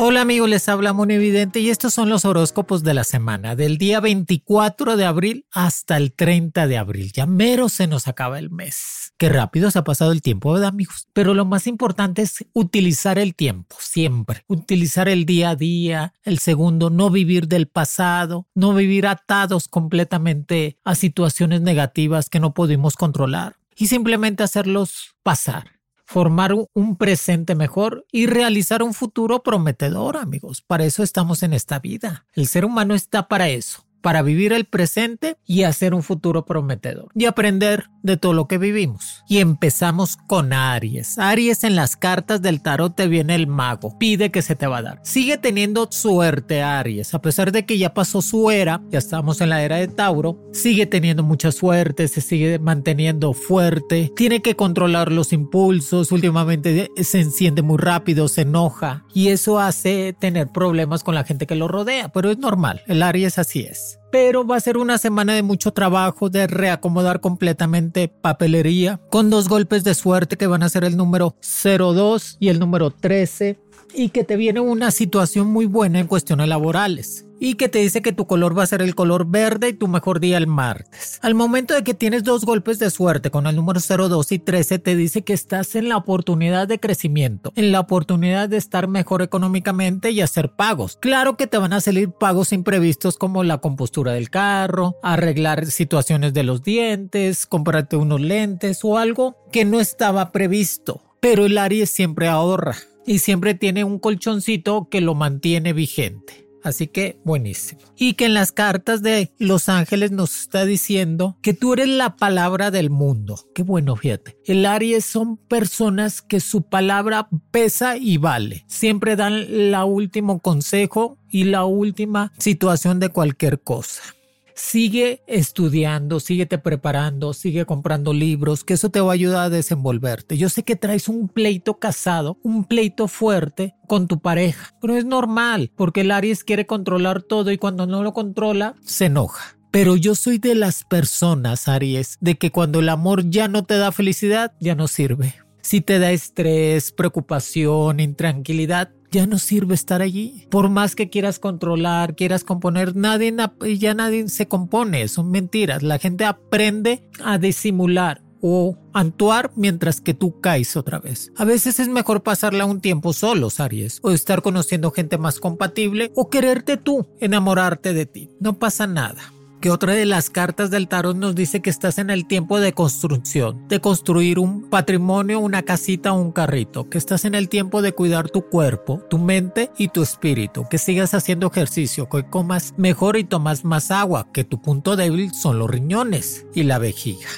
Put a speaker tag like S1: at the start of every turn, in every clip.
S1: Hola amigos, les habla Evidente y estos son los horóscopos de la semana, del día 24 de abril hasta el 30 de abril. Ya mero se nos acaba el mes. Qué rápido se ha pasado el tiempo, ¿verdad amigos? Pero lo más importante es utilizar el tiempo, siempre. Utilizar el día a día, el segundo, no vivir del pasado, no vivir atados completamente a situaciones negativas que no pudimos controlar y simplemente hacerlos pasar formar un presente mejor y realizar un futuro prometedor, amigos. Para eso estamos en esta vida. El ser humano está para eso para vivir el presente y hacer un futuro prometedor y aprender de todo lo que vivimos. Y empezamos con Aries. Aries en las cartas del tarot te viene el mago, pide que se te va a dar. Sigue teniendo suerte Aries, a pesar de que ya pasó su era, ya estamos en la era de Tauro, sigue teniendo mucha suerte, se sigue manteniendo fuerte, tiene que controlar los impulsos, últimamente se enciende muy rápido, se enoja y eso hace tener problemas con la gente que lo rodea, pero es normal, el Aries así es pero va a ser una semana de mucho trabajo, de reacomodar completamente papelería, con dos golpes de suerte que van a ser el número 02 y el número 13, y que te viene una situación muy buena en cuestiones laborales y que te dice que tu color va a ser el color verde y tu mejor día el martes. Al momento de que tienes dos golpes de suerte con el número 02 y 13 te dice que estás en la oportunidad de crecimiento, en la oportunidad de estar mejor económicamente y hacer pagos. Claro que te van a salir pagos imprevistos como la compostura del carro, arreglar situaciones de los dientes, comprarte unos lentes o algo que no estaba previsto. Pero el Aries siempre ahorra y siempre tiene un colchoncito que lo mantiene vigente. Así que buenísimo. Y que en las cartas de Los Ángeles nos está diciendo que tú eres la palabra del mundo. Qué bueno, fíjate. El Aries son personas que su palabra pesa y vale. Siempre dan la último consejo y la última situación de cualquier cosa sigue estudiando, síguete preparando, sigue comprando libros, que eso te va a ayudar a desenvolverte. Yo sé que traes un pleito casado, un pleito fuerte con tu pareja, pero es normal, porque el Aries quiere controlar todo y cuando no lo controla, se enoja. Pero yo soy de las personas, Aries, de que cuando el amor ya no te da felicidad, ya no sirve. Si te da estrés, preocupación, intranquilidad, ya no sirve estar allí. Por más que quieras controlar, quieras componer, nadie, ya nadie se compone, son mentiras. La gente aprende a disimular o actuar mientras que tú caes otra vez. A veces es mejor pasarla un tiempo solo, Aries, o estar conociendo gente más compatible, o quererte tú, enamorarte de ti. No pasa nada que otra de las cartas del tarot nos dice que estás en el tiempo de construcción, de construir un patrimonio, una casita o un carrito, que estás en el tiempo de cuidar tu cuerpo, tu mente y tu espíritu, que sigas haciendo ejercicio, que comas mejor y tomas más agua, que tu punto débil son los riñones y la vejiga.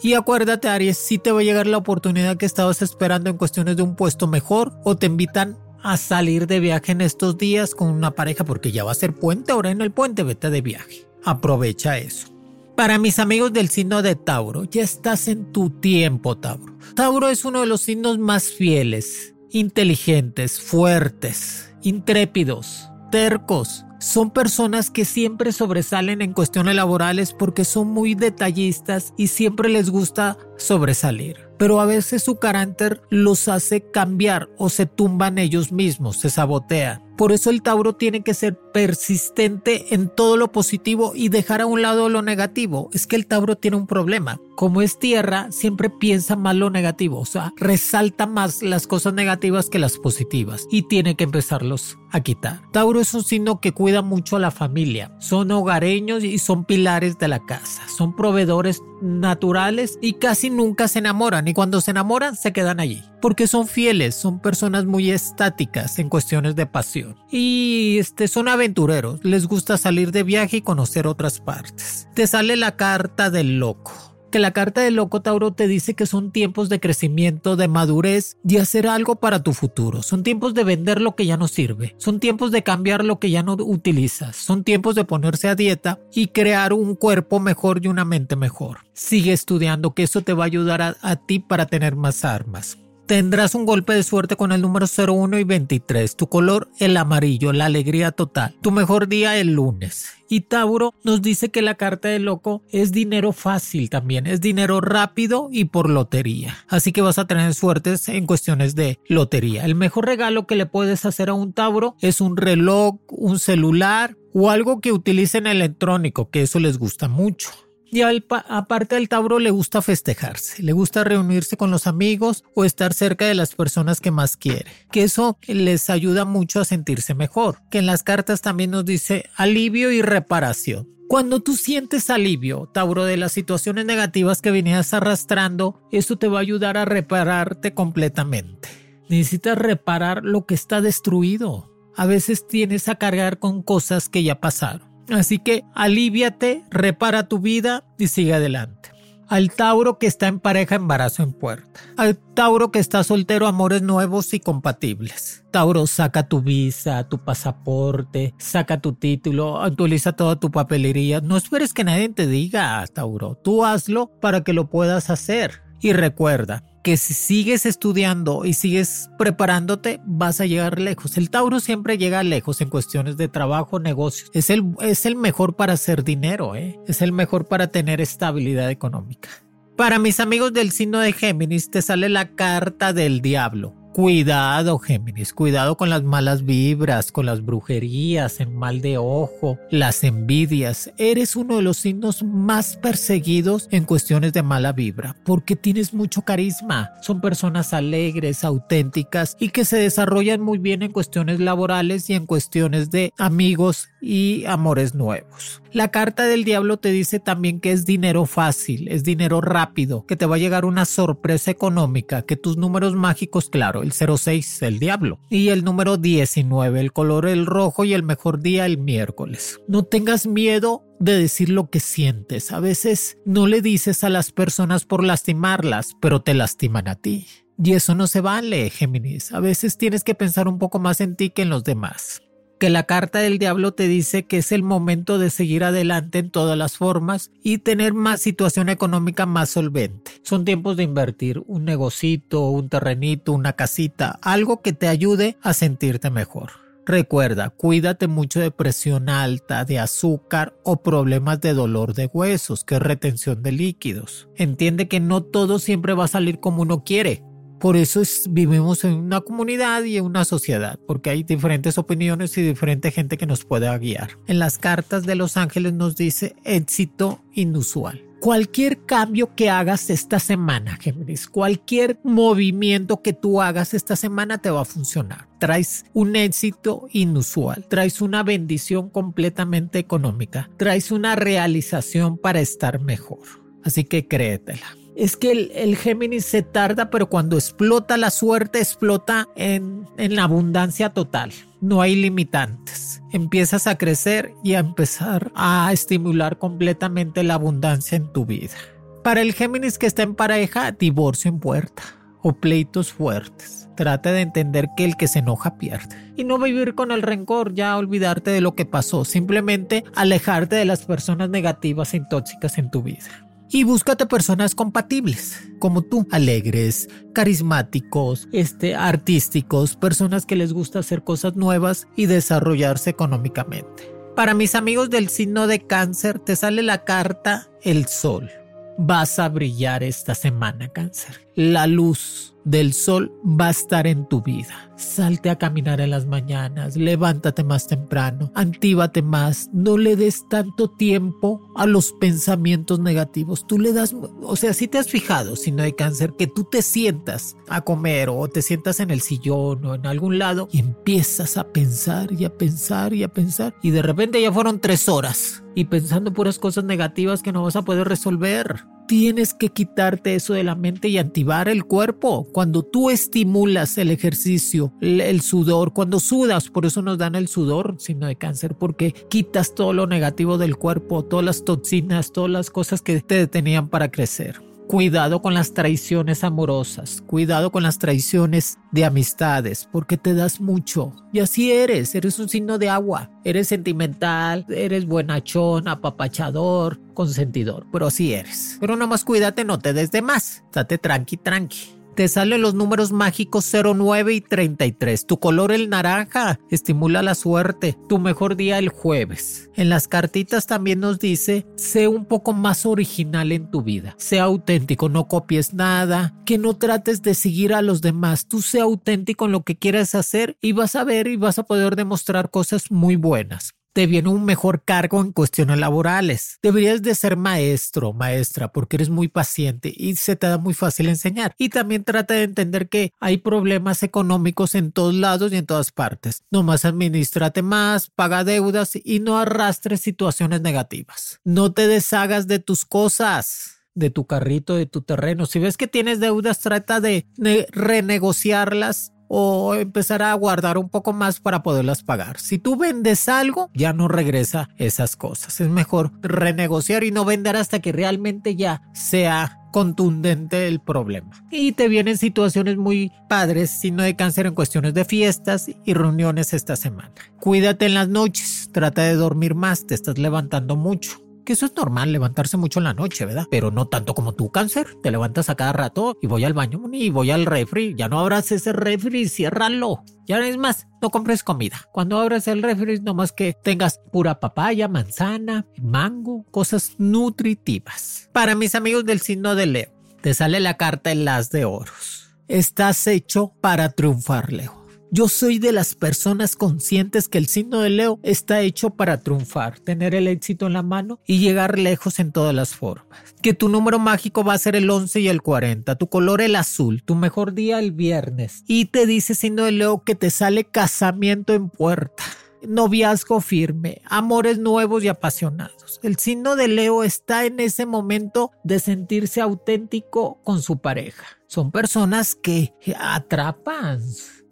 S1: Y acuérdate, Aries, si te va a llegar la oportunidad que estabas esperando en cuestiones de un puesto mejor o te invitan a salir de viaje en estos días con una pareja porque ya va a ser puente, ahora en el puente vete de viaje. Aprovecha eso. Para mis amigos del signo de Tauro, ya estás en tu tiempo, Tauro. Tauro es uno de los signos más fieles, inteligentes, fuertes, intrépidos, tercos. Son personas que siempre sobresalen en cuestiones laborales porque son muy detallistas y siempre les gusta sobresalir pero a veces su carácter los hace cambiar o se tumban ellos mismos, se sabotean. Por eso el Tauro tiene que ser persistente en todo lo positivo y dejar a un lado lo negativo. Es que el Tauro tiene un problema. Como es tierra, siempre piensa más lo negativo, o sea, resalta más las cosas negativas que las positivas y tiene que empezarlos a quitar. Tauro es un signo que cuida mucho a la familia. Son hogareños y son pilares de la casa. Son proveedores naturales y casi nunca se enamoran y cuando se enamoran se quedan allí porque son fieles, son personas muy estáticas en cuestiones de pasión. Y este, son aventureros, les gusta salir de viaje y conocer otras partes. Te sale la carta del loco que la carta del loco Tauro te dice que son tiempos de crecimiento, de madurez y hacer algo para tu futuro. Son tiempos de vender lo que ya no sirve. Son tiempos de cambiar lo que ya no utilizas. Son tiempos de ponerse a dieta y crear un cuerpo mejor y una mente mejor. Sigue estudiando, que eso te va a ayudar a, a ti para tener más armas. Tendrás un golpe de suerte con el número 01 y 23. Tu color, el amarillo, la alegría total. Tu mejor día, el lunes. Y Tauro nos dice que la carta de loco es dinero fácil también, es dinero rápido y por lotería. Así que vas a tener suertes en cuestiones de lotería. El mejor regalo que le puedes hacer a un Tauro es un reloj, un celular o algo que utilicen electrónico, que eso les gusta mucho. Y aparte del Tauro le gusta festejarse, le gusta reunirse con los amigos o estar cerca de las personas que más quiere, que eso les ayuda mucho a sentirse mejor, que en las cartas también nos dice alivio y reparación. Cuando tú sientes alivio, Tauro, de las situaciones negativas que venías arrastrando, eso te va a ayudar a repararte completamente. Necesitas reparar lo que está destruido. A veces tienes a cargar con cosas que ya pasaron. Así que aliviate, repara tu vida y sigue adelante. Al Tauro que está en pareja, embarazo en puerta. Al Tauro que está soltero, amores nuevos y compatibles. Tauro, saca tu visa, tu pasaporte, saca tu título, actualiza toda tu papelería. No esperes que nadie te diga, Tauro. Tú hazlo para que lo puedas hacer. Y recuerda, que si sigues estudiando y sigues preparándote, vas a llegar lejos. El Tauro siempre llega lejos en cuestiones de trabajo, negocios. Es el, es el mejor para hacer dinero, ¿eh? es el mejor para tener estabilidad económica. Para mis amigos del signo de Géminis, te sale la carta del diablo. Cuidado, Géminis, cuidado con las malas vibras, con las brujerías, el mal de ojo, las envidias. Eres uno de los signos más perseguidos en cuestiones de mala vibra, porque tienes mucho carisma. Son personas alegres, auténticas y que se desarrollan muy bien en cuestiones laborales y en cuestiones de amigos y amores nuevos. La carta del diablo te dice también que es dinero fácil, es dinero rápido, que te va a llegar una sorpresa económica, que tus números mágicos, claro, el 06, el diablo, y el número 19, el color el rojo y el mejor día el miércoles. No tengas miedo de decir lo que sientes. A veces no le dices a las personas por lastimarlas, pero te lastiman a ti. Y eso no se vale, Géminis. A veces tienes que pensar un poco más en ti que en los demás que la carta del diablo te dice que es el momento de seguir adelante en todas las formas y tener más situación económica más solvente. Son tiempos de invertir un negocito, un terrenito, una casita, algo que te ayude a sentirte mejor. Recuerda, cuídate mucho de presión alta, de azúcar o problemas de dolor de huesos, que es retención de líquidos. Entiende que no todo siempre va a salir como uno quiere. Por eso vivimos en una comunidad y en una sociedad, porque hay diferentes opiniones y diferente gente que nos puede guiar. En las cartas de los ángeles nos dice éxito inusual. Cualquier cambio que hagas esta semana, Géminis, cualquier movimiento que tú hagas esta semana te va a funcionar. Traes un éxito inusual, traes una bendición completamente económica, traes una realización para estar mejor. Así que créetela es que el, Géminis se tarda, pero cuando explota la suerte, explota en, en la abundancia total. No hay limitantes. Empiezas a crecer y a empezar a estimular completamente la abundancia en tu vida. Para el Géminis que está en pareja, divorcio en puerta o pleitos fuertes. Trata de entender que el que se enoja pierde. Y no vivir con el rencor, ya olvidarte de lo que pasó. Simplemente alejarte de las personas negativas e tóxicas en tu vida y búscate personas compatibles, como tú, alegres, carismáticos, este, artísticos, personas que les gusta hacer cosas nuevas y desarrollarse económicamente. Para mis amigos del signo de cáncer, te sale la carta El Sol. Vas a brillar esta semana, cáncer. La luz del sol va a estar en tu vida. Salte a caminar en las mañanas, levántate más temprano, antívate más, no le des tanto tiempo a los pensamientos negativos. Tú le das, o sea, si te has fijado, si no hay cáncer, que tú te sientas a comer o te sientas en el sillón o en algún lado y empiezas a pensar y a pensar y a pensar y de repente ya fueron tres horas y pensando puras cosas negativas que no vas a poder resolver tienes que quitarte eso de la mente y activar el cuerpo. Cuando tú estimulas el ejercicio, el, sudor, cuando sudas, por eso nos dan el sudor, sino de cáncer, porque quitas todo lo negativo del cuerpo, todas las toxinas, todas las cosas que te detenían para crecer. Cuidado con las traiciones amorosas, cuidado con las traiciones de amistades, porque te das mucho. Y así eres, eres un signo de agua. Eres sentimental, eres buenachón, apapachador, consentidor, pero así eres. Pero nada más cuídate, no te des de más. Date tranqui, tranqui te salen los números mágicos 09 y 33. Tu color el naranja estimula la suerte. Tu mejor día el jueves. En las cartitas también nos dice, sé un poco más original en tu vida. Sé auténtico, no copies nada, que no trates de seguir a los demás. Tú sé auténtico en lo que quieras hacer y vas a ver y vas a poder demostrar cosas muy buenas te viene un mejor cargo en cuestiones laborales. Deberías de ser maestro, maestra, porque eres muy paciente y se te da muy fácil enseñar. Y también trata de entender que hay problemas económicos en todos lados y en todas partes. Nomás administrate más, paga deudas y no arrastres situaciones negativas. No te deshagas de tus cosas de tu carrito, de tu terreno. Si ves que tienes deudas, trata de renegociarlas o empezar a guardar un poco más para poderlas pagar. Si tú vendes algo, ya no regresa esas cosas. Es mejor renegociar y no vender hasta que realmente ya sea contundente el problema. Y te vienen situaciones muy padres, si no de cáncer en cuestiones de fiestas y reuniones esta semana. Cuídate en las noches, trata de dormir más, te estás levantando mucho que eso es normal, levantarse mucho en la noche, ¿verdad? Pero no tanto como tu cáncer. Te levantas a cada rato y voy al baño y voy al refri. Ya no abras ese refri, ciérralo. Ya es más, no compres comida. Cuando abras el refri, nomás que tengas pura papaya, manzana, mango, cosas nutritivas. Para mis amigos del signo de Leo, te sale la carta en las de oros. Estás hecho para triunfar, Leo. Yo soy de las personas conscientes que el signo de Leo está hecho para triunfar, tener el éxito en la mano y llegar lejos en todas las formas. Que tu número mágico va a ser el 11 y el 40, tu color el azul, tu mejor día el viernes. Y te dice signo de Leo que te sale casamiento en puerta noviazgo firme, amores nuevos y apasionados. El signo de Leo está en ese momento de sentirse auténtico con su pareja. Son personas que atrapan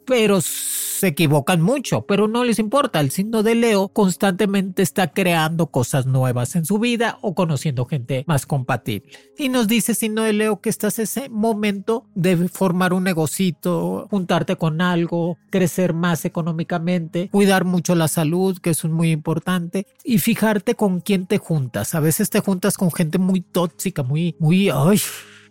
S1: pero se equivocan mucho, pero no les importa. El signo de Leo constantemente está creando cosas nuevas en su vida o conociendo gente más compatible. Y nos dice signo de Leo que estás ese momento de formar un negocito, juntarte con algo, crecer más económicamente, cuidar mucho la salud, que es muy importante, y fijarte con quién te juntas. A veces te juntas con gente muy tóxica, muy, muy, ay,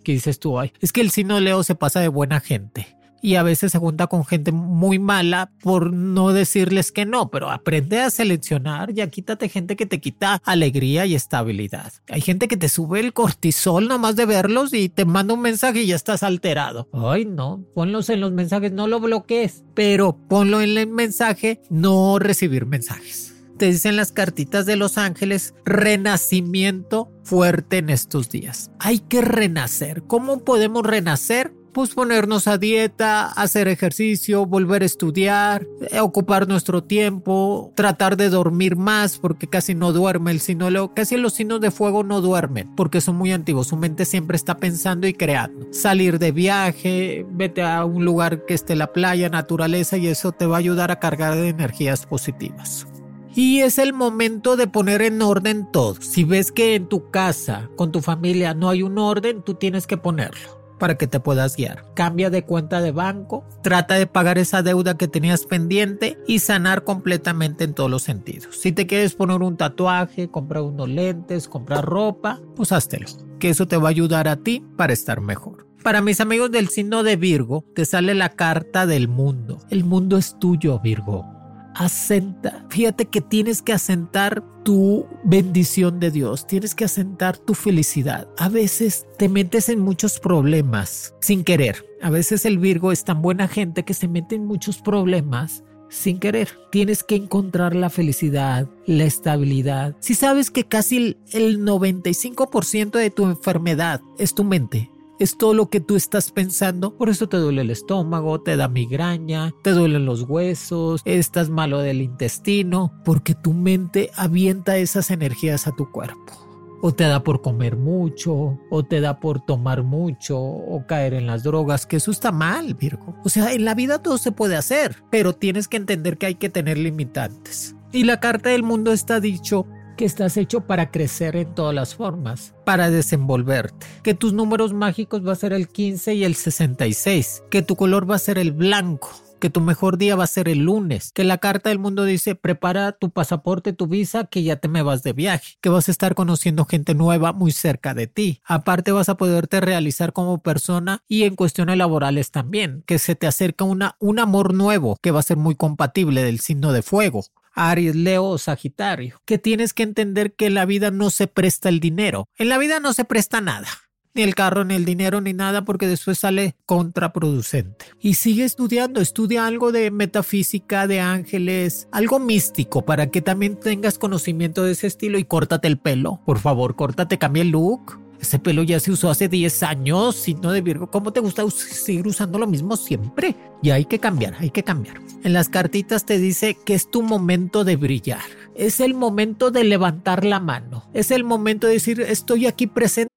S1: ¿qué dices tú? Ay, es que el signo de Leo se pasa de buena gente y a veces se junta con gente muy mala por no decirles que no, pero aprende a seleccionar, ya quítate gente que te quita alegría y estabilidad. Hay gente que te sube el cortisol nomás de verlos y te manda un mensaje y ya estás alterado. Ay, no, ponlos en los mensajes, no lo bloquees, pero ponlo en el mensaje, no recibir mensajes te dicen las cartitas de los ángeles, renacimiento fuerte en estos días. Hay que renacer. ¿Cómo podemos renacer? Pues ponernos a dieta, hacer ejercicio, volver a estudiar, eh, ocupar nuestro tiempo, tratar de dormir más porque casi no duerme el sino casi los signos de fuego no duermen porque son muy antiguos, su mente siempre está pensando y creando. Salir de viaje, vete a un lugar que esté la playa, naturaleza y eso te va a ayudar a cargar de energías positivas. Y es el momento de poner en orden todo. Si ves que en tu casa, con tu familia, no hay un orden, tú tienes que ponerlo para que te puedas guiar. Cambia de cuenta de banco, trata de pagar esa deuda que tenías pendiente y sanar completamente en todos los sentidos. Si te quieres poner un tatuaje, comprar unos lentes, comprar ropa, pues háztelo, que eso te va a ayudar a ti para estar mejor. Para mis amigos del signo de Virgo, te sale la carta del mundo. El mundo es tuyo, Virgo asenta. Fíjate que tienes que asentar tu bendición de Dios, tienes que asentar tu felicidad. A veces te metes en muchos problemas sin querer. A veces el Virgo es tan buena gente que se mete en muchos problemas sin querer. Tienes que encontrar la felicidad, la estabilidad. Si sabes que casi el 95% de tu enfermedad es tu mente, es todo lo que tú estás pensando. Por eso te duele el estómago, te da migraña, te duelen los huesos, estás malo del intestino, porque tu mente avienta esas energías a tu cuerpo. o te da por comer mucho, o te da por tomar mucho, o caer en las drogas, que eso está mal, Virgo. O sea, en la vida todo se puede hacer, pero tienes que entender que hay que tener limitantes. Y la carta del mundo está dicho que estás hecho para crecer en todas las formas, para desenvolverte, que tus números mágicos va a ser el 15 y el 66, que tu color va a ser el blanco, que tu mejor día va a ser el lunes, que la carta del mundo dice prepara tu pasaporte, tu visa, que ya te me vas de viaje, que vas a estar conociendo gente nueva muy cerca de ti. Aparte vas a poderte realizar como persona y en cuestiones laborales también, que se te acerca una, un amor nuevo que va a ser muy compatible del signo de fuego. Aries, Leo o Sagitario, que tienes que entender que la vida no se presta el dinero, en la vida no se presta nada ni el carro, ni el dinero, ni nada, porque después sale contraproducente. Y sigue estudiando, estudia algo de metafísica, de ángeles, algo místico, para que también tengas conocimiento de ese estilo y córtate el pelo. Por favor, córtate, cambia el look. Ese pelo ya se usó hace 10 años, si no de Virgo, ¿cómo te gusta seguir usando lo mismo siempre? Y hay que cambiar, hay que cambiar. En las cartitas te dice que es tu momento de brillar. Es el momento de levantar la mano. Es el momento de decir, estoy aquí presente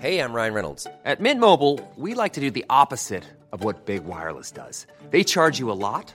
S2: Hey, I'm Ryan Reynolds. At Mint Mobile, we like to do the opposite of what Big Wireless does. They charge you a lot,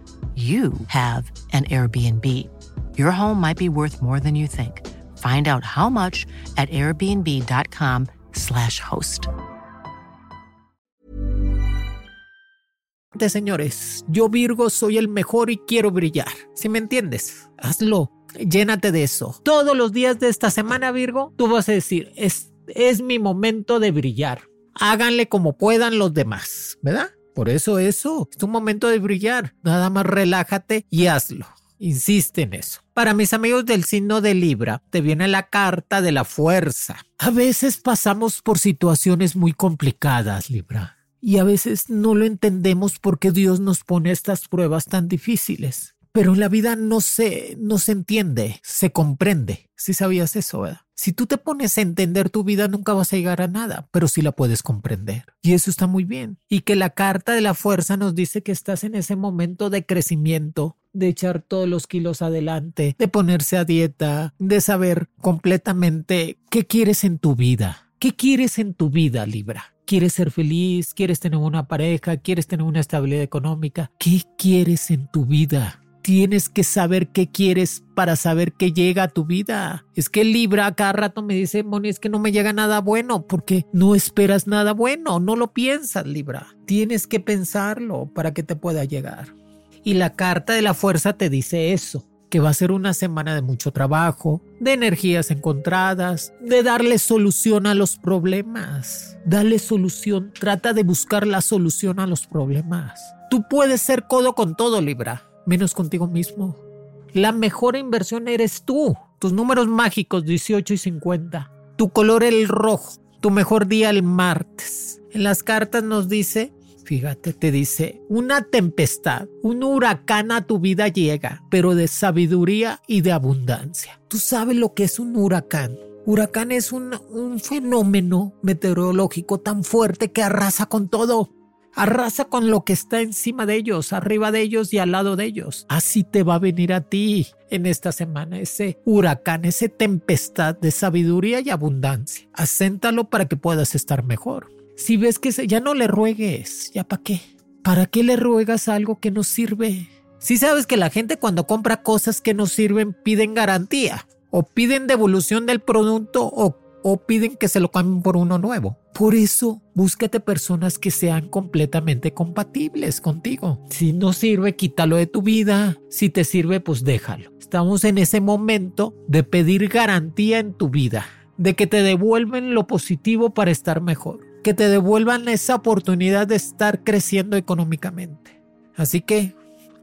S3: you have an Airbnb. Your home might be worth more than you think. Find out how much at airbnb.com/slash host.
S1: Señores, yo Virgo soy el mejor y quiero brillar. Si me entiendes, hazlo. Llénate de eso. Todos los días de esta semana, Virgo, tú vas a decir, es, es mi momento de brillar. Háganle como puedan los demás, ¿verdad? Por eso eso, es un momento de brillar. Nada más relájate y hazlo. Insiste en eso. Para mis amigos del signo de Libra, te viene la carta de la fuerza. A veces pasamos por situaciones muy complicadas, Libra. Y a veces no lo entendemos porque Dios nos pone estas pruebas tan difíciles. Pero en la vida no se, no se entiende, se comprende. Si sabías eso. Si tú te pones a entender tu vida, nunca vas a llegar a nada, pero sí la puedes comprender. Y eso está muy bien. Y que la carta de la fuerza nos dice que estás en ese momento de crecimiento, de echar todos los kilos adelante, de ponerse a dieta, de saber completamente qué quieres en tu vida. ¿Qué quieres en tu vida, Libra? ¿Quieres ser feliz? ¿Quieres tener una pareja? ¿Quieres tener una estabilidad económica? ¿Qué quieres en tu vida? Tienes que saber qué quieres para saber qué llega a tu vida. Es que Libra cada rato me dice, Moni, es que no me llega nada bueno porque no esperas nada bueno, no lo piensas, Libra. Tienes que pensarlo para que te pueda llegar. Y la carta de la fuerza te dice eso que va a ser una semana de mucho trabajo, de energías encontradas, de darle solución a los problemas. Dale solución, trata de buscar la solución a los problemas. Tú puedes ser codo con todo, Libra menos contigo mismo. La mejor inversión eres tú. Tus números mágicos 18 y 50. Tu color el rojo. Tu mejor día el martes. En las cartas nos dice, fíjate, te dice, una tempestad, un huracán a tu vida llega, pero de sabiduría y de abundancia. Tú sabes lo que es un huracán. Huracán es un, un fenómeno meteorológico tan fuerte que arrasa con todo Arrasa con lo que está encima de ellos, arriba de ellos y al lado de ellos. Así te va a venir a ti en esta semana ese huracán, ese tempestad de sabiduría y abundancia. Acéntalo para que puedas estar mejor. Si ves que ya no le ruegues, ¿ya para qué? ¿Para qué le ruegas algo que no sirve? Si sabes que la gente cuando compra cosas que no sirven piden garantía o piden devolución del producto o, o piden que se lo cambien por uno nuevo. Por eso, búscate personas que sean completamente compatibles contigo. Si no sirve, quítalo de tu vida. Si te sirve, pues déjalo. Estamos en ese momento de pedir garantía en tu vida, de que te devuelven lo positivo para estar mejor, que te devuelvan esa oportunidad de estar creciendo económicamente. Así que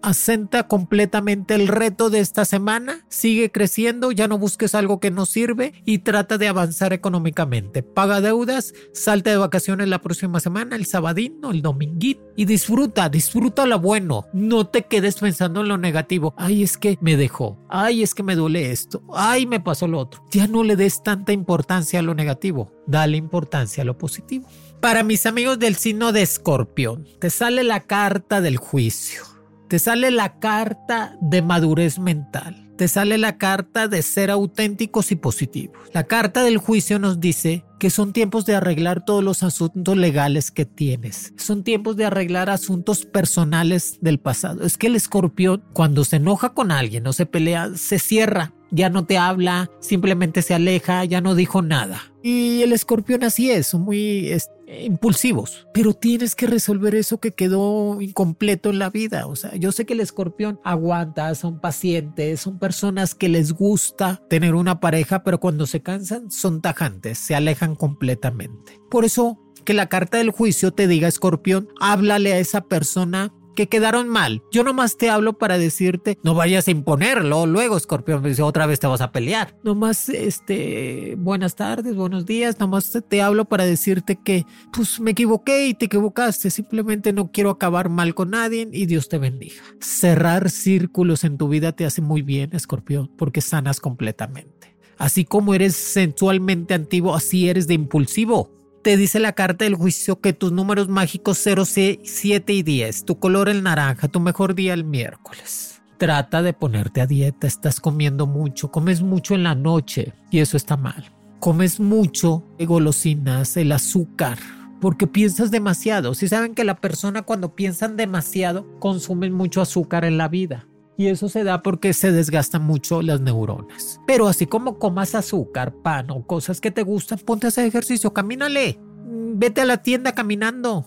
S1: asenta completamente el reto de esta semana, sigue creciendo, ya no busques algo que no sirve y trata de avanzar económicamente. Paga deudas, salte de vacaciones la próxima semana, el sabadino, el dominguito y disfruta, disfruta lo bueno. No te quedes pensando en lo negativo. Ay, es que me dejó. Ay, es que me duele esto. Ay, me pasó lo otro. Ya no le des tanta importancia a lo negativo. Dale importancia a lo positivo. Para mis amigos del signo de escorpión, te sale la carta del juicio te sale la carta de madurez mental. Te sale la carta de ser auténticos y positivos. La carta del juicio nos dice que son tiempos de arreglar todos los asuntos legales que tienes. Son tiempos de arreglar asuntos personales del pasado. Es que el escorpión cuando se enoja con alguien o se pelea, se cierra ya no te habla, simplemente se aleja, ya no dijo nada. Y el escorpión así es, muy impulsivos, pero tienes que resolver eso que quedó incompleto en la vida. O sea, yo sé que el escorpión aguanta, son pacientes, son personas que les gusta tener una pareja, pero cuando se cansan son tajantes, se alejan completamente. Por eso que la carta del juicio te diga, escorpión, háblale a esa persona que quedaron mal. Yo nomás te hablo para decirte, no vayas a imponerlo. Luego, escorpión, dice, otra vez te vas a pelear. Nomás, este, buenas tardes, buenos días. Nomás te, hablo para decirte que, pues me equivoqué y te equivocaste. Simplemente no quiero acabar mal con nadie y Dios te bendiga. Cerrar círculos en tu vida te hace muy bien, escorpión, porque sanas completamente. Así como eres sensualmente antiguo, así eres de impulsivo te dice la carta del juicio que tus números mágicos 0, 7 y 10, tu color el naranja, tu mejor día el miércoles. Trata de ponerte a dieta, estás comiendo mucho, comes mucho en la noche y eso está mal. Comes mucho golosinas, el azúcar, porque piensas demasiado. Si saben que la persona cuando piensan demasiado consumen mucho azúcar en la vida. Y eso se da porque se desgastan mucho las neuronas. Pero así como comas azúcar, pan o cosas que te gustan, ponte a hacer ejercicio, camínale. Mm, vete a la tienda caminando.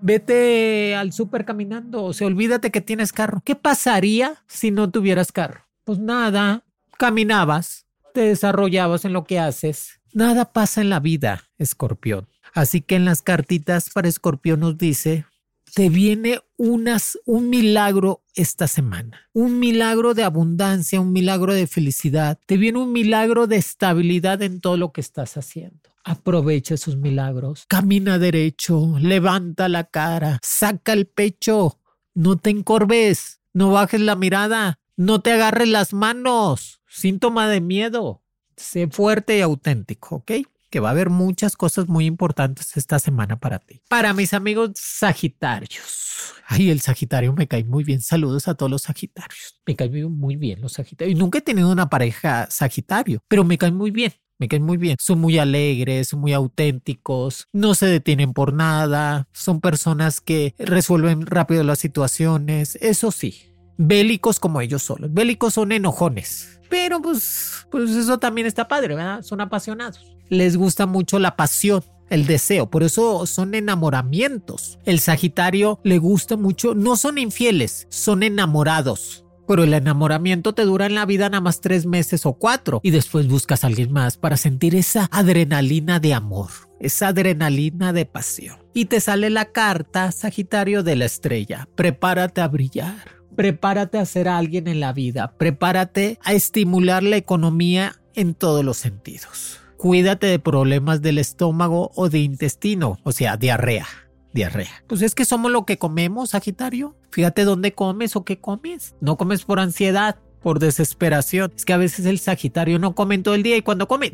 S1: Vete al súper caminando. O sea, olvídate que tienes carro. ¿Qué pasaría si no tuvieras carro? Pues nada, caminabas, te desarrollabas en lo que haces. Nada pasa en la vida, escorpión. Así que en las cartitas para escorpión nos dice, te viene unas, un milagro esta semana. Un milagro de abundancia, un milagro de felicidad. Te viene un milagro de estabilidad en todo lo que estás haciendo. Aprovecha esos milagros. Camina derecho, levanta la cara, saca el pecho. No te encorves, no bajes la mirada, no te agarres las manos. Síntoma de miedo. Sé fuerte y auténtico, ¿ok? Que va a haber muchas cosas muy importantes esta semana para ti. Para mis amigos Sagitarios. Ay, el Sagitario me cae muy bien. Saludos a todos los Sagitarios. Me caen muy bien los Sagitarios. Nunca he tenido una pareja Sagitario, pero me caen muy bien. Me caen muy bien. Son muy alegres, muy auténticos, no se detienen por nada, son personas que resuelven rápido las situaciones. Eso sí, bélicos como ellos solos. Bélicos son enojones. Pero pues, pues eso también está padre, ¿verdad? Son apasionados les gusta mucho la pasión, el deseo, por eso son enamoramientos. El Sagitario le gusta mucho, no son infieles, son enamorados. Pero el enamoramiento te dura en la vida nada más tres meses o cuatro y después buscas a alguien más para sentir esa adrenalina de amor, esa adrenalina de pasión. Y te sale la carta, Sagitario, de la estrella. Prepárate a brillar. Prepárate a ser alguien en la vida. Prepárate a estimular la economía en todos los sentidos cuídate de problemas del estómago o de intestino, o sea, diarrea. Diarrea. Pues es que somos lo que comemos, Sagitario. Fíjate dónde comes o qué comes. No comes por ansiedad, por desesperación. Es que a veces el Sagitario no come todo el día y cuando come,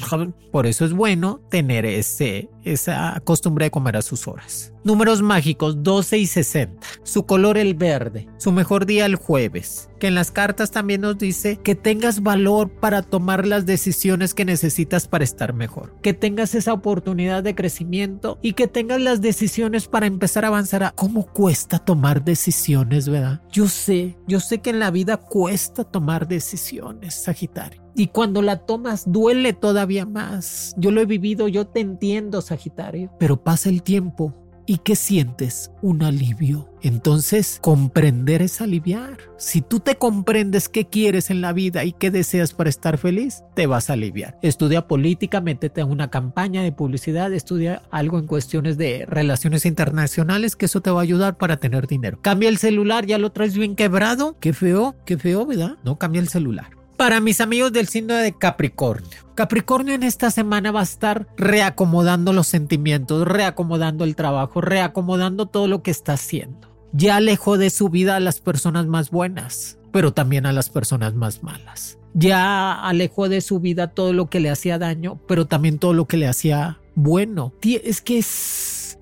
S1: por eso es bueno tener ese, esa costumbre de comer a sus horas. Números mágicos 12 y 60. Su color el verde. Su mejor día el jueves. Que en las cartas también nos dice que tengas valor para tomar las decisiones que necesitas para estar mejor. Que tengas esa oportunidad de crecimiento y que tengas las decisiones para empezar a avanzar a cómo cuesta tomar decisiones, ¿verdad? Yo sé, yo sé que en la vida cuesta tomar decisiones, Sagitario. Y cuando la tomas duele todavía más. Yo lo he vivido, yo te entiendo, Sagitario. Pero pasa el tiempo ¿Y qué sientes? Un alivio. Entonces, comprender es aliviar. Si tú te comprendes qué quieres en la vida y qué deseas para estar feliz, te vas a aliviar. Estudia política, métete en una campaña de publicidad, estudia algo en cuestiones de relaciones internacionales, que eso te va a ayudar para tener dinero. Cambia el celular, ya lo traes bien quebrado. Qué feo, qué feo, ¿verdad? No cambia el celular. Para mis amigos del signo de Capricornio. Capricornio en esta semana va a estar reacomodando los sentimientos, reacomodando el trabajo, reacomodando todo lo que está haciendo. Ya alejó de su vida a las personas más buenas, pero también a las personas más malas. Ya alejó de su vida todo lo que le hacía daño, pero también todo lo que le hacía bueno. Es que es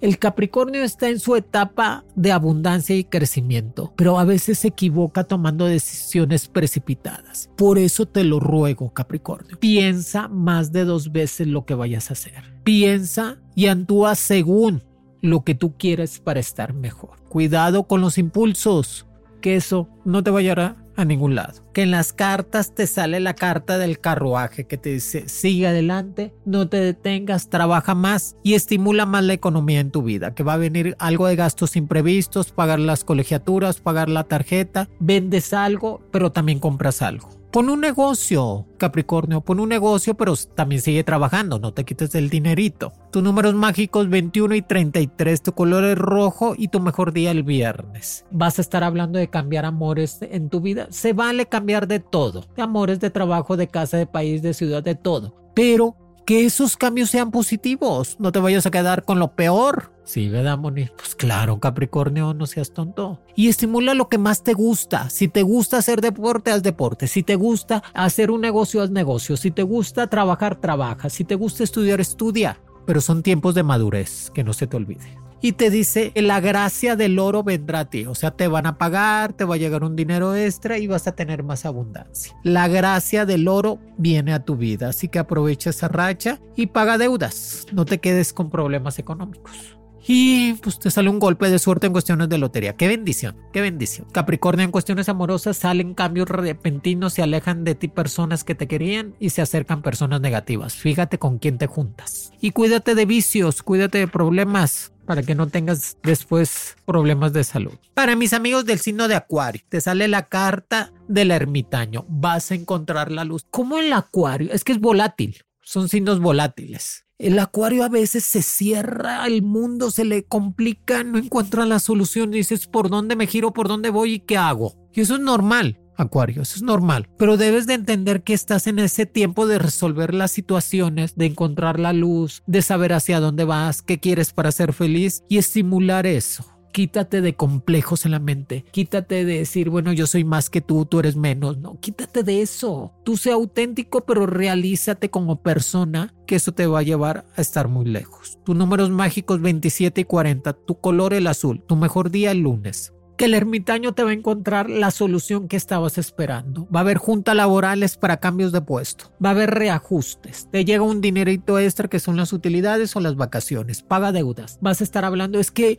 S1: el Capricornio está en su etapa de abundancia y crecimiento, pero a veces se equivoca tomando decisiones precipitadas. Por eso te lo ruego, Capricornio. Piensa más de dos veces lo que vayas a hacer. Piensa y actúa según lo que tú quieres para estar mejor. Cuidado con los impulsos, que eso no te vaya a ningún lado. Que en las cartas te sale la carta del carruaje que te dice sigue adelante, no te detengas, trabaja más y estimula más la economía en tu vida. Que va a venir algo de gastos imprevistos, pagar las colegiaturas, pagar la tarjeta, vendes algo, pero también compras algo. Pon un negocio, Capricornio, pon un negocio, pero también sigue trabajando, no te quites el dinerito. Tus números mágicos 21 y 33, tu color es rojo y tu mejor día el viernes. Vas a estar hablando de cambiar amores en tu vida. Se vale cambiar de todo, de amores, de trabajo, de casa, de país, de ciudad, de todo. Pero que esos cambios sean positivos. No te vayas a quedar con lo peor. Sí, ¿verdad, Moni? Pues claro, Capricornio, no seas tonto. Y estimula lo que más te gusta. Si te gusta hacer deporte, haz deporte. Si te gusta hacer un negocio, haz negocio. Si te gusta trabajar, trabaja. Si te gusta estudiar, estudia. Pero son tiempos de madurez, que no se te olvide y te dice la gracia del oro vendrá a ti. O sea, te van a pagar, te va a llegar un dinero extra y vas a tener más abundancia. La gracia del oro viene a tu vida, así que aprovecha esa racha y paga deudas. No te quedes con problemas económicos. Y pues te sale un golpe de suerte en cuestiones de lotería. Qué bendición, qué bendición. Capricornio en cuestiones amorosas salen cambios repentinos, se alejan de ti personas que te querían y se acercan personas negativas. Fíjate con quién te juntas. Y cuídate de vicios, cuídate de problemas para que no tengas después problemas de salud. Para mis amigos del signo de Acuario, te sale la carta del ermitaño. Vas a encontrar la luz. ¿Cómo el Acuario? Es que es volátil. Son signos volátiles. El Acuario a veces se cierra, el mundo se le complica, no encuentra la solución. Dices, ¿por dónde me giro? ¿Por dónde voy? ¿Y qué hago? Y eso es normal. Acuario, eso es normal, pero debes de entender que estás en ese tiempo de resolver las situaciones, de encontrar la luz, de saber hacia dónde vas, qué quieres para ser feliz y estimular eso. Quítate de complejos en la mente. Quítate de decir, bueno, yo soy más que tú, tú eres menos. No, quítate de eso. Tú sé auténtico, pero realízate como persona, que eso te va a llevar a estar muy lejos. Tus números mágicos 27 y 40, tu color el azul, tu mejor día el lunes que el ermitaño te va a encontrar la solución que estabas esperando. Va a haber juntas laborales para cambios de puesto. Va a haber reajustes. Te llega un dinerito extra que son las utilidades o las vacaciones. Paga deudas. Vas a estar hablando. Es que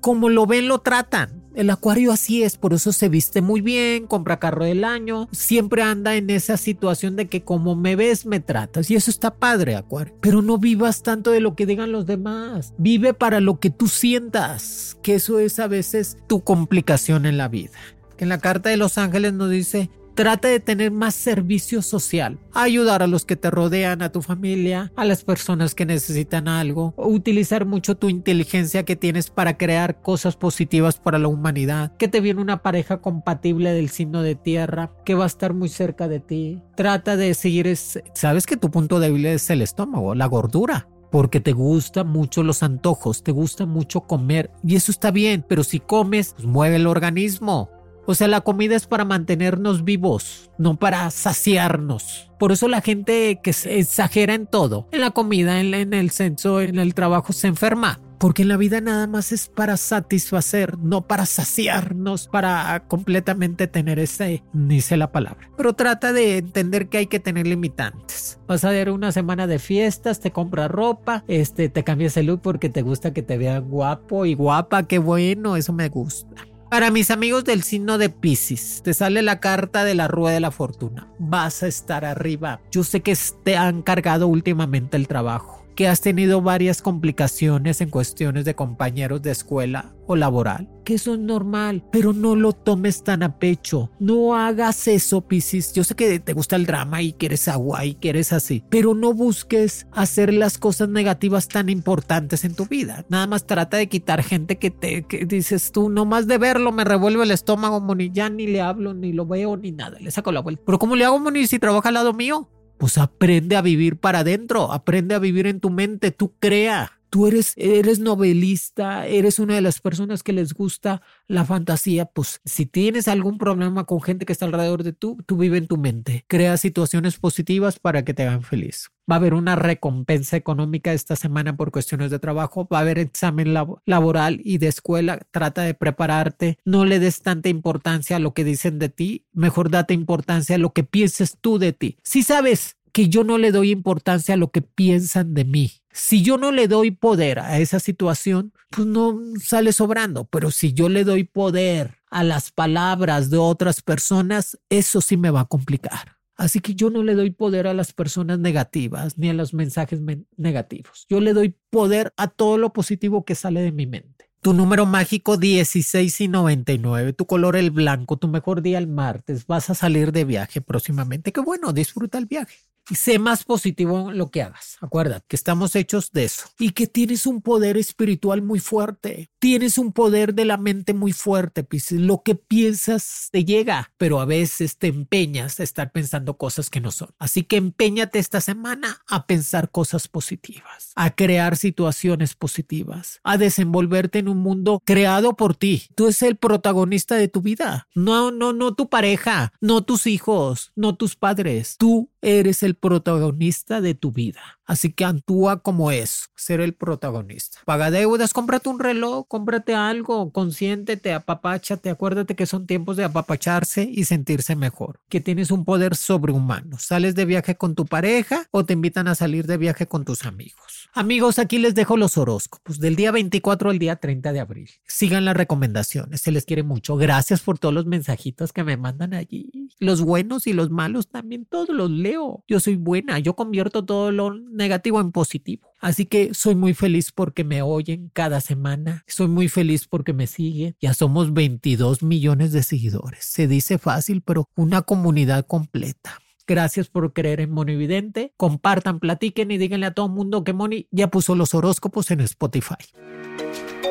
S1: como lo ven, lo tratan. El acuario así es, por eso se viste muy bien, compra carro del año, siempre anda en esa situación de que como me ves, me tratas. Y eso está padre, acuario. Pero no vivas tanto de lo que digan los demás. Vive para lo que tú sientas, que eso es a veces tu complicación en la vida. En la carta de los ángeles nos dice, Trata de tener más servicio social, ayudar a los que te rodean, a tu familia, a las personas que necesitan algo, utilizar mucho tu inteligencia que tienes para crear cosas positivas para la humanidad, que te viene una pareja compatible del signo de tierra, que va a estar muy cerca de ti. Trata de seguir, sabes que tu punto débil es el estómago, la gordura porque te gustan mucho los antojos, te gusta mucho comer y eso está bien, pero si comes, pues mueve el organismo. O sea, la comida es para mantenernos vivos, no para saciarnos. Por eso la gente que se exagera en todo, en la comida, en, el censo, en el trabajo, se enferma porque en la vida nada más es para satisfacer, no para saciarnos, para completamente tener ese, ni sé la palabra. Pero trata de entender que hay que tener limitantes. Vas a ver una semana de fiestas, te compras ropa, este, te cambias el look porque te gusta que te vean guapo y guapa, qué bueno, eso me gusta. Para mis amigos del signo de Pisces, te sale la carta de la rueda de la fortuna. Vas a estar arriba. Yo sé que te han cargado últimamente el trabajo que has tenido varias complicaciones en cuestiones de compañeros de escuela o laboral, que eso es normal, pero no lo tomes tan a pecho. No hagas eso, Piscis. Yo sé que te gusta el drama y quieres agua y quieres así, pero no busques hacer las cosas negativas tan importantes en tu vida. Nada más trata de quitar gente que te que dices tú, no más de verlo me revuelve el estómago, Moni, ya ni le hablo, ni lo veo, ni nada. Le saco la vuelta. Pero ¿cómo le hago, Moni, si trabaja al lado mío? Pues aprende a vivir para adentro, aprende a vivir en tu mente, tú crea. Tú eres, eres novelista, eres una de las personas que les gusta la fantasía, pues si tienes algún problema con gente que está alrededor de tú, tú vive en tu mente. Crea situaciones positivas para que te hagan feliz. Va a haber una recompensa económica esta semana por cuestiones de trabajo, va a haber examen laboral y de escuela. Trata de prepararte, no le des tanta importancia a lo que dicen de ti, mejor date importancia a lo que pienses tú de ti. Si sabes que yo no le doy importancia a lo que piensan de mí. Si yo no le doy poder a esa situación, pues no sale sobrando, pero si yo le doy poder a las palabras de otras personas, eso sí me va a complicar. Así que yo no le doy poder a las personas negativas ni a los mensajes negativos. Yo le doy poder a todo lo positivo que sale de mi mente. Tu número mágico 16 y 99, tu color el blanco, tu mejor día el martes, vas a salir de viaje próximamente. Qué bueno, disfruta el viaje sé más positivo en lo que hagas. Acuérdate que estamos hechos de eso y que tienes un poder espiritual muy fuerte. Tienes un poder de la mente muy fuerte. Lo que piensas te llega, pero a veces te empeñas a estar pensando cosas que no son. Así que empeñate esta semana a pensar cosas positivas, a crear situaciones positivas, a desenvolverte en un mundo creado por ti. Tú eres el protagonista de tu vida. No, no, no tu pareja, no tus hijos, no tus padres. Tú eres el protagonista de tu vida. Así que actúa como es, ser el protagonista. Paga deudas, cómprate un reloj, cómprate algo, consiéntete, apapáchate, acuérdate que son tiempos de apapacharse y sentirse mejor, que tienes un poder sobrehumano. Sales de viaje con tu pareja o te invitan a salir de viaje con tus amigos. Amigos, aquí les dejo los horóscopos del día 24 al día 30 de abril. Sigan las recomendaciones, se les quiere mucho. Gracias por todos los mensajitos que me mandan allí. Los buenos y los malos también, todos los leo. Yo soy buena, yo convierto todo lo negativo en positivo. Así que soy muy feliz porque me oyen cada semana. Soy muy feliz porque me siguen. Ya somos 22 millones de seguidores. Se dice fácil, pero una comunidad completa. Gracias por creer en Monividente. Compartan, platiquen y díganle a todo el mundo que Moni ya puso los horóscopos en Spotify.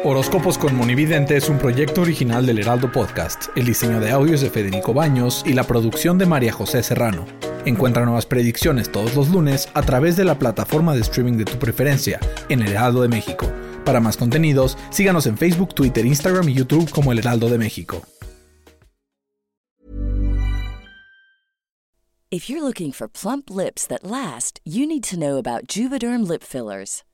S4: Horóscopos con Monividente es un proyecto original del Heraldo Podcast. El diseño de audios de Federico Baños y la producción de María José Serrano. Encuentra nuevas predicciones todos los lunes a través de la plataforma de streaming de tu preferencia en El Heraldo de México. Para más contenidos, síganos en Facebook, Twitter, Instagram y YouTube como El Heraldo de México.
S5: If you're looking for plump lips that last, you need to know about Juvederm lip fillers.